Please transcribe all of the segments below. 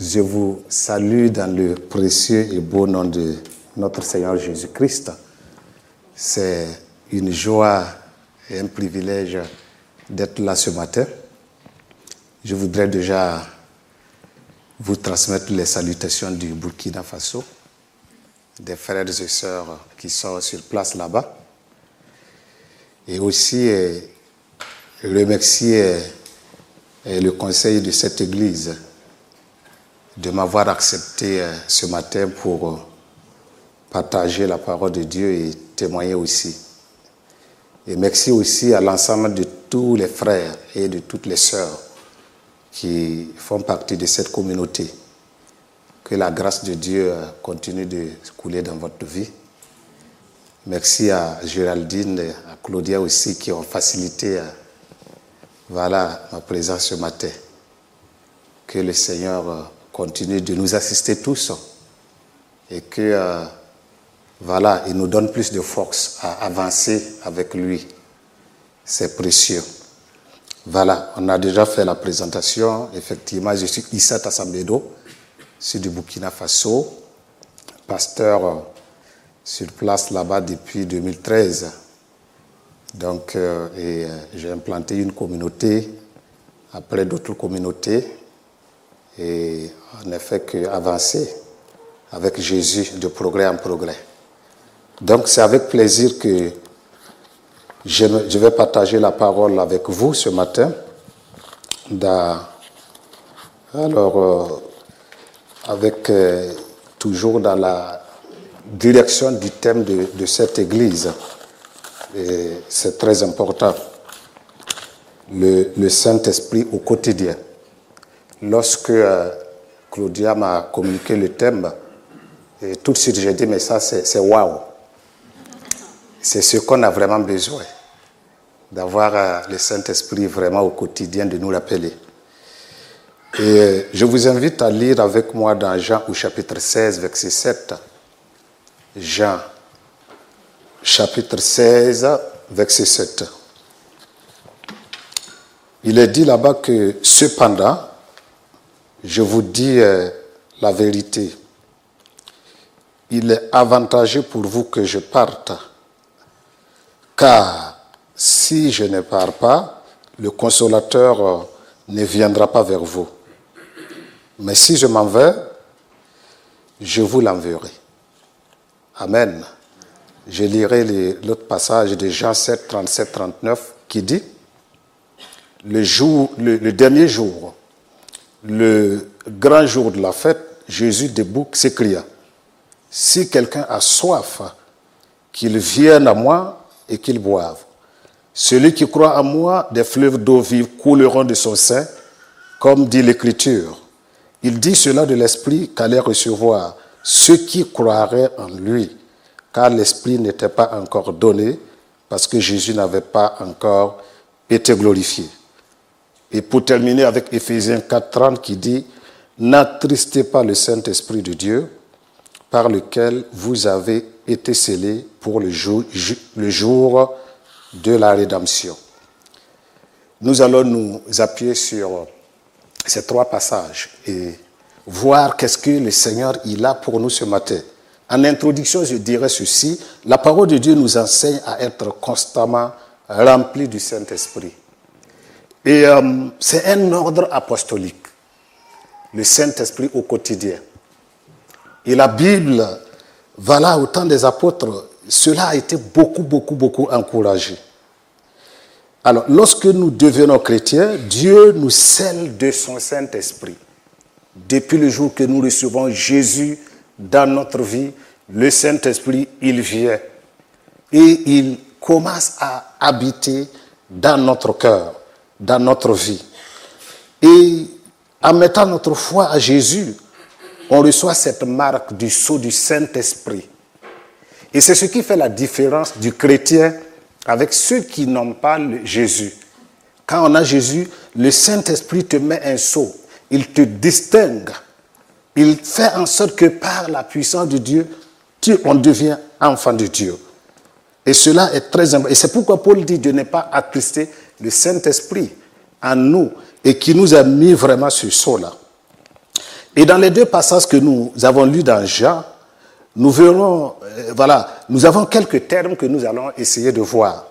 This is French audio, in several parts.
Je vous salue dans le précieux et beau nom de notre Seigneur Jésus-Christ. C'est une joie et un privilège d'être là ce matin. Je voudrais déjà vous transmettre les salutations du Burkina Faso, des frères et sœurs qui sont sur place là-bas. Et aussi euh, remercier euh, le conseil de cette église de m'avoir accepté euh, ce matin pour partager la parole de Dieu et témoigner aussi. Et merci aussi à l'ensemble de tous les frères et de toutes les sœurs qui font partie de cette communauté. Que la grâce de Dieu continue de couler dans votre vie. Merci à Géraldine et à Claudia aussi qui ont facilité voilà, ma présence ce matin. Que le Seigneur continue de nous assister tous et que voilà, il nous donne plus de force à avancer avec lui. C'est précieux. Voilà, on a déjà fait la présentation. Effectivement, je suis Issa Tassambedo, je suis du Burkina Faso, pasteur sur place là-bas depuis 2013. Donc, euh, euh, j'ai implanté une communauté, après d'autres communautés, et on n'a fait qu'avancer avec Jésus de progrès en progrès. Donc, c'est avec plaisir que je, vais partager la parole avec vous ce matin. Alors, euh, avec euh, toujours dans la direction du thème de, cette église. Et c'est très important. Le Saint-Esprit au quotidien. Lorsque euh, Claudia m'a communiqué le thème, et tout de suite j'ai dit, mais ça c'est waouh. C'est ce qu'on a vraiment besoin, d'avoir euh, le Saint-Esprit vraiment au quotidien, de nous rappeler. Et euh, je vous invite à lire avec moi dans Jean au chapitre 16, verset 7. Jean, chapitre 16, verset 7. Il est dit là-bas que cependant, je vous dis euh, la vérité, il est avantageux pour vous que je parte, car si je ne pars pas, le consolateur euh, ne viendra pas vers vous. Mais si je m'en vais, je vous l'enverrai. Amen. Je lirai l'autre passage de Jean 7, 37, 39 qui dit, le, jour, le, le dernier jour, le grand jour de la fête, Jésus debout s'écria, si quelqu'un a soif, qu'il vienne à moi et qu'il boive. Celui qui croit à moi, des fleuves d'eau vive couleront de son sein, comme dit l'Écriture. Il dit cela de l'Esprit qu'allait recevoir ceux qui croiraient en lui, car l'Esprit n'était pas encore donné, parce que Jésus n'avait pas encore été glorifié. Et pour terminer avec Éphésiens 4.30 qui dit, N'attristez pas le Saint-Esprit de Dieu, par lequel vous avez été scellés pour le jour, le jour de la rédemption. Nous allons nous appuyer sur ces trois passages et voir qu'est-ce que le Seigneur il a pour nous ce matin. En introduction, je dirais ceci, la parole de Dieu nous enseigne à être constamment remplis du Saint-Esprit. Et euh, c'est un ordre apostolique, le Saint-Esprit au quotidien. Et la Bible, voilà, au temps des apôtres, cela a été beaucoup, beaucoup, beaucoup encouragé. Alors, lorsque nous devenons chrétiens, Dieu nous scelle de son Saint-Esprit. Depuis le jour que nous recevons Jésus dans notre vie, le Saint-Esprit, il vient et il commence à habiter dans notre cœur, dans notre vie. Et en mettant notre foi à Jésus, on reçoit cette marque du sceau du Saint-Esprit. Et c'est ce qui fait la différence du chrétien avec ceux qui n'ont pas Jésus. Quand on a Jésus, le Saint-Esprit te met un sceau. Il te distingue. Il fait en sorte que par la puissance de Dieu, tu, on devient enfant de Dieu. Et cela est très important. Et c'est pourquoi Paul dit de ne pas attrister le Saint-Esprit en nous et qui nous a mis vraiment ce sceau-là. Et dans les deux passages que nous avons lus dans Jean, nous verrons, euh, voilà, nous avons quelques termes que nous allons essayer de voir.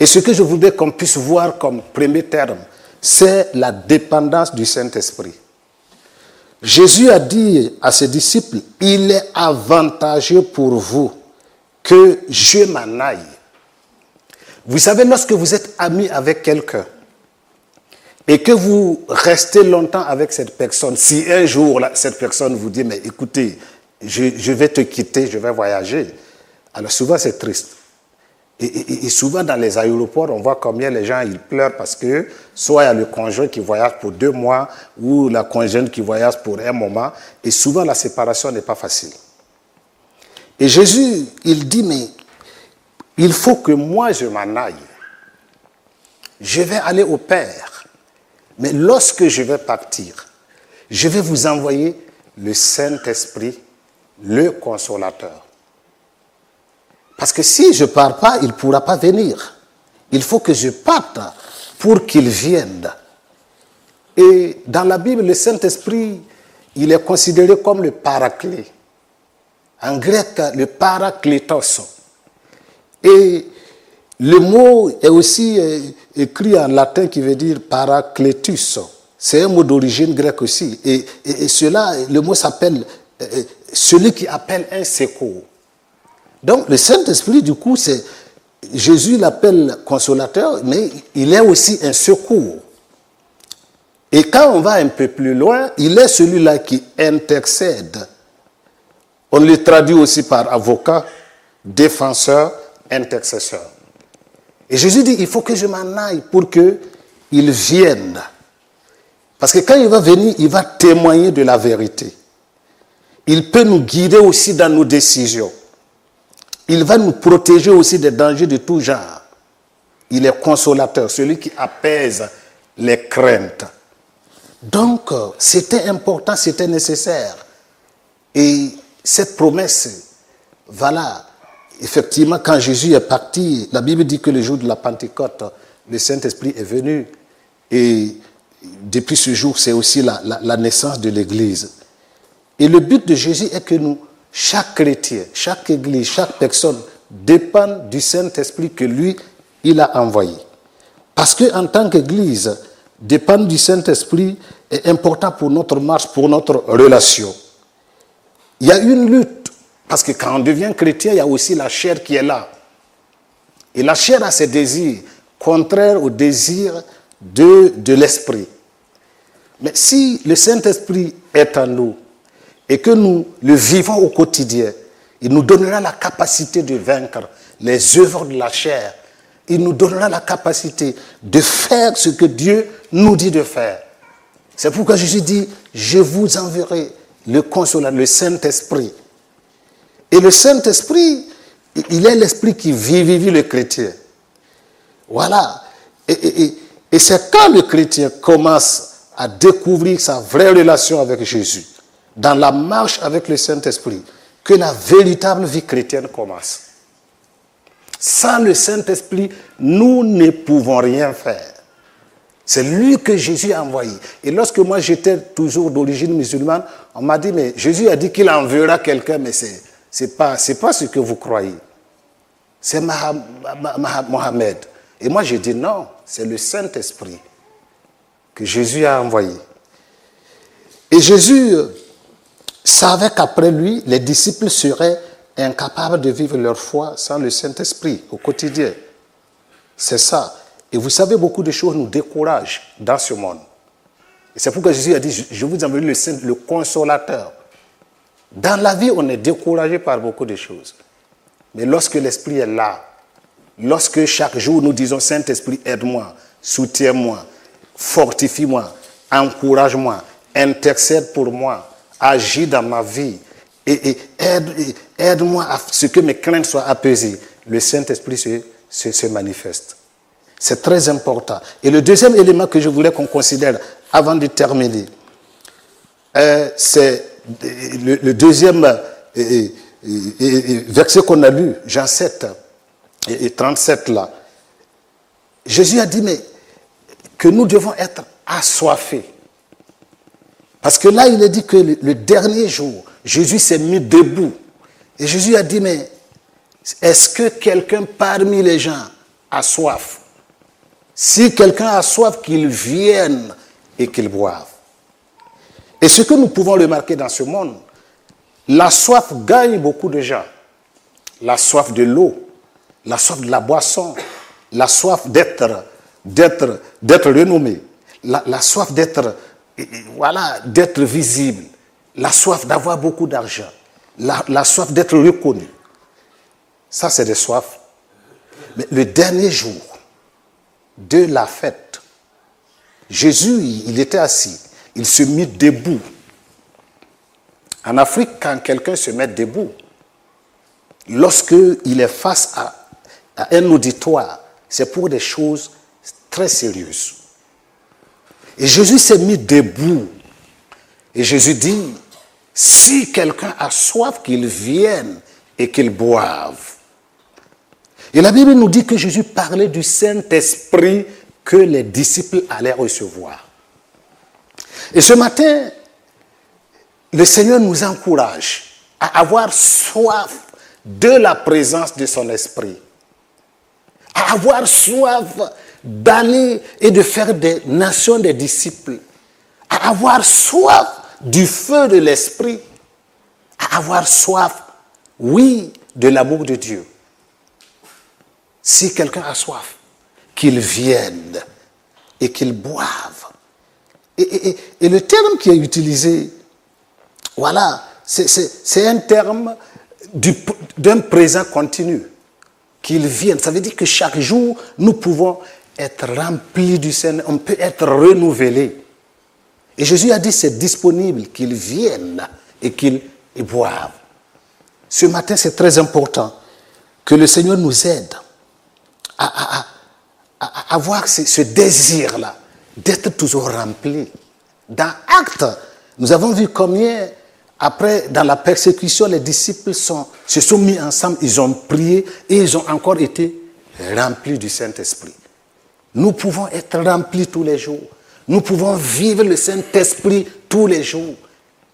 Et ce que je voudrais qu'on puisse voir comme premier terme, c'est la dépendance du Saint-Esprit. Jésus a dit à ses disciples, il est avantageux pour vous que je m'en aille. Vous savez, lorsque vous êtes ami avec quelqu'un et que vous restez longtemps avec cette personne, si un jour cette personne vous dit, mais écoutez, je, vais te quitter, je vais voyager, alors souvent c'est triste. Et, souvent dans les aéroports, on voit combien les gens ils pleurent parce que soit il y a le conjoint qui voyage pour deux mois ou la conjointe qui voyage pour un moment, et souvent la séparation n'est pas facile. Et Jésus, il dit, mais il faut que moi je m'en aille. Je vais aller au Père. Mais lorsque je vais partir, je vais vous envoyer le Saint-Esprit, le consolateur. Parce que si je ne pars pas, il ne pourra pas venir. Il faut que je parte pour qu'il vienne. Et dans la Bible, le Saint-Esprit, il est considéré comme le paraclet. En grec, le parakletos. Et le mot est aussi euh, écrit en latin qui veut dire parakletus. C'est un mot d'origine grecque aussi. Et, cela, le mot s'appelle euh, euh, celui qui appelle un secours. Donc le Saint-Esprit, du coup, c'est Jésus l'appelle consolateur, mais il est aussi un secours. Et quand on va un peu plus loin, il est celui-là qui intercède. On le traduit aussi par avocat, défenseur, intercesseur. Et Jésus dit, il faut que je m'en aille pour qu'il vienne. Parce que quand il va venir, il va témoigner de la vérité. Il peut nous guider aussi dans nos décisions. Il va nous protéger aussi des dangers de tout genre. Il est consolateur, celui qui apaise les craintes. Donc, c'était important, c'était nécessaire. Et cette promesse, voilà, effectivement, quand Jésus est parti, la Bible dit que le jour de la Pentecôte, le Saint-Esprit est venu. Et depuis ce jour, c'est aussi la, naissance de l'Église. Et le but de Jésus est que nous, chaque chrétien, chaque église, chaque personne dépend du Saint-Esprit que lui, il a envoyé. Parce qu'en tant qu'église, dépendre du Saint-Esprit est important pour notre marche, pour notre relation. Il y a une lutte, parce que quand on devient chrétien, il y a aussi la chair qui est là. Et la chair a ses désirs contraires aux désirs de, de l'esprit. Mais si le Saint-Esprit est en nous, et que nous le vivons au quotidien, il nous donnera la capacité de vaincre les œuvres de la chair. Il nous donnera la capacité de faire ce que Dieu nous dit de faire. C'est pourquoi Jésus dit, je vous enverrai le consolateur, le Saint-Esprit. Et le Saint-Esprit, il est l'esprit qui vivifie le chrétien. Voilà. Et, c'est quand le chrétien commence à découvrir sa vraie relation avec Jésus dans la marche avec le Saint-Esprit que la véritable vie chrétienne commence. Sans le Saint-Esprit, nous ne pouvons rien faire. C'est lui que Jésus a envoyé. Et lorsque moi j'étais toujours d'origine musulmane, on m'a dit, mais Jésus a dit qu'il enverra quelqu'un, mais ce n'est pas, ce que vous croyez. C'est Mohamed. Et moi j'ai dit, non, c'est le Saint-Esprit que Jésus a envoyé. Et Jésus savait qu'après lui, les disciples seraient incapables de vivre leur foi sans le Saint-Esprit au quotidien. C'est ça. Et vous savez, beaucoup de choses nous découragent dans ce monde. C'est pourquoi Jésus a dit, je vous envoie le, Saint, le consolateur. Dans la vie, on est découragé par beaucoup de choses. Mais lorsque l'Esprit est là, lorsque chaque jour nous disons, Saint-Esprit, aide-moi, soutiens-moi, fortifie-moi, encourage-moi, intercède pour moi, agis dans ma vie et, aide-moi à ce que mes craintes soient apaisées. Le Saint-Esprit se, manifeste. C'est très important. Et le deuxième élément que je voulais qu'on considère avant de terminer, euh, c'est le, deuxième euh, verset qu'on a lu, Jean 7 et 37 là. Jésus a dit, mais que nous devons être assoiffés Parce que là, il est dit que le, dernier jour, Jésus s'est mis debout. Et Jésus a dit, mais est-ce que quelqu'un parmi les gens a soif? Si quelqu'un a soif, qu'il vienne et qu'il boive. Et ce que nous pouvons remarquer dans ce monde, la soif gagne beaucoup de gens. La soif de l'eau, la soif de la boisson, la soif d'être, d'être, d'être renommé, la, soif d'être, voilà, d'être visible, la soif d'avoir beaucoup d'argent, la, la soif d'être reconnu. Ça, c'est des soifs. Mais le dernier jour de la fête, Jésus, il était assis, il se mit debout. En Afrique, quand quelqu'un se met debout, lorsqu'il est face à, un auditoire, c'est pour des choses très sérieuses. Et Jésus s'est mis debout. Et Jésus dit, si quelqu'un a soif, qu'il vienne et qu'il boive. Et la Bible nous dit que Jésus parlait du Saint-Esprit que les disciples allaient recevoir. Et ce matin, le Seigneur nous encourage à avoir soif de la présence de son esprit. À avoir soif d'aller et de faire des nations des disciples. À avoir soif du feu de l'esprit. À avoir soif, oui, de l'amour de Dieu. Si quelqu'un a soif, qu'il vienne et qu'il boive. Et, le terme qui est utilisé, voilà, c'est un terme d'un présent continu. Qu'il vienne. Ça veut dire que chaque jour, nous pouvons être remplis du Seigneur, on peut être renouvelé. Et Jésus a dit c'est disponible, qu'il vienne et qu'il boive. Ce matin, c'est très important que le Seigneur nous aide à, avoir ce désir-là d'être toujours rempli. Dans Actes, nous avons vu combien après, dans la persécution, les disciples se sont mis ensemble, ils ont prié et ils ont encore été remplis du Saint-Esprit. Nous pouvons être remplis tous les jours. Nous pouvons vivre le Saint-Esprit tous les jours.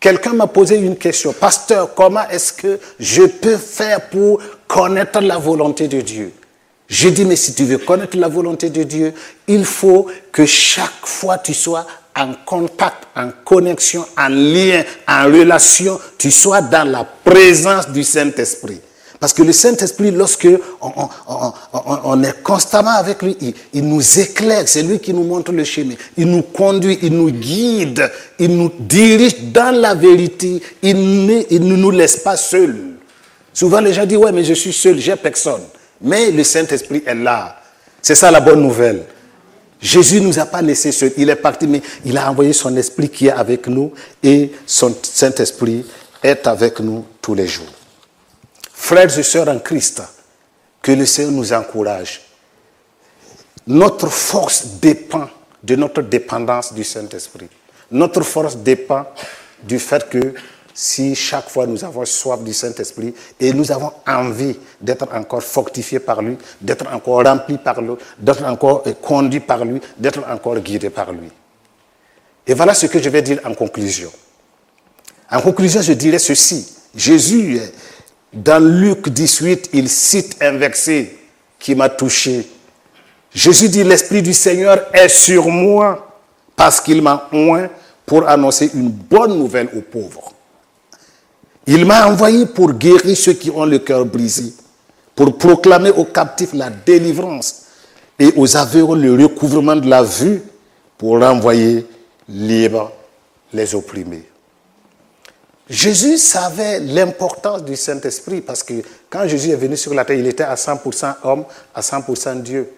Quelqu'un m'a posé une question. Pasteur, comment est-ce que je peux faire pour connaître la volonté de Dieu? J'ai dit, mais si tu veux connaître la volonté de Dieu, il faut que chaque fois tu sois en contact, en connexion, en lien, en relation, tu sois dans la présence du Saint-Esprit. Parce que le Saint-Esprit, lorsque on, est constamment avec lui, il, nous éclaire, c'est lui qui nous montre le chemin, il nous conduit, il nous guide, il nous dirige dans la vérité, il ne, il ne nous laisse pas seuls. Souvent les gens disent, ouais, mais je suis seul, j'ai personne. Mais le Saint-Esprit est là. C'est ça la bonne nouvelle. Jésus ne nous a pas laissé seuls. Il est parti, mais il a envoyé son esprit qui est avec nous et son Saint-Esprit est avec nous tous les jours. Frères et sœurs en Christ, que le Seigneur nous encourage. Notre force dépend de notre dépendance du Saint-Esprit. Notre force dépend du fait que si chaque fois nous avons soif du Saint-Esprit et nous avons envie d'être encore fortifiés par lui, d'être encore remplis par lui, d'être encore conduits par lui, d'être encore guidés par lui. Et voilà ce que je vais dire en conclusion. En conclusion, je dirais ceci. Jésus, dans Luc 18, il cite un verset qui m'a touché. Jésus dit, l'Esprit du Seigneur est sur moi parce qu'il m'a oint pour annoncer une bonne nouvelle aux pauvres. Il m'a envoyé pour guérir ceux qui ont le cœur brisé, pour proclamer aux captifs la délivrance et aux aveugles le recouvrement de la vue, pour renvoyer libres les opprimés. Jésus savait l'importance du Saint-Esprit parce que quand Jésus est venu sur la terre, il était à 100% homme, à 100% Dieu.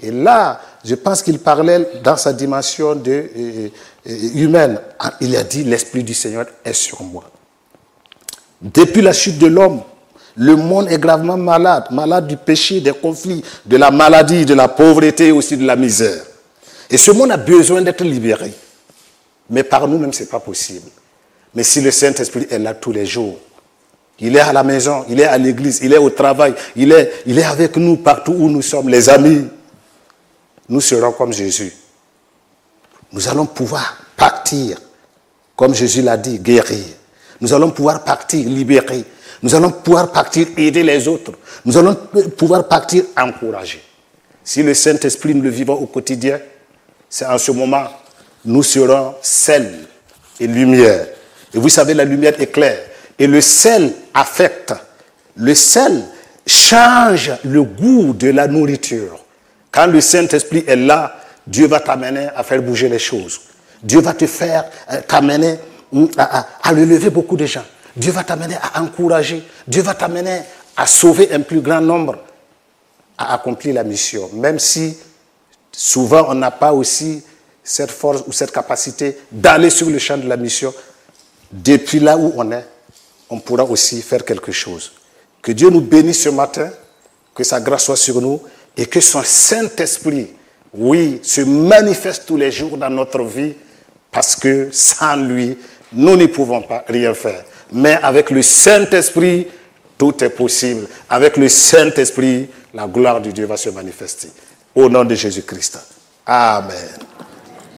Et là, je pense qu'il parlait dans sa dimension de, euh, euh, humaine. Il a dit, l'Esprit du Seigneur est sur moi. Depuis la chute de l'homme, le monde est gravement malade, malade du péché, des conflits, de la maladie, de la pauvreté et aussi de la misère. Et ce monde a besoin d'être libéré. Mais par nous-mêmes, ce n'est pas possible. Mais si le Saint-Esprit est là tous les jours, il est à la maison, il est à l'église, il est au travail, il est, il est avec nous partout où nous sommes, les amis, nous serons comme Jésus. Nous allons pouvoir partir comme Jésus l'a dit, guérir. Nous allons pouvoir partir libérer. Nous allons pouvoir partir aider les autres. Nous allons pouvoir partir encourager. Si le Saint-Esprit nous le vivons au quotidien, c'est en ce moment, nous serons sel et lumière. Et vous savez, la lumière éclaire. Et le sel affecte. Le sel change le goût de la nourriture. Quand le Saint-Esprit est là, Dieu va t'amener à faire bouger les choses. Dieu va te faire, euh, t'amener à, à, lever beaucoup de gens. Dieu va t'amener à encourager. Dieu va t'amener à sauver un plus grand nombre, à accomplir la mission. Même si souvent on n'a pas aussi cette force ou cette capacité d'aller sur le champ de la mission, depuis là où on est, on pourra aussi faire quelque chose. Que Dieu nous bénisse ce matin, que sa grâce soit sur nous et que son Saint-Esprit, oui, se manifeste tous les jours dans notre vie parce que sans lui, nous ne pouvons pas rien faire. Mais avec le Saint-Esprit, tout est possible. Avec le Saint-Esprit, la gloire de Dieu va se manifester. Au nom de Jésus-Christ. Amen.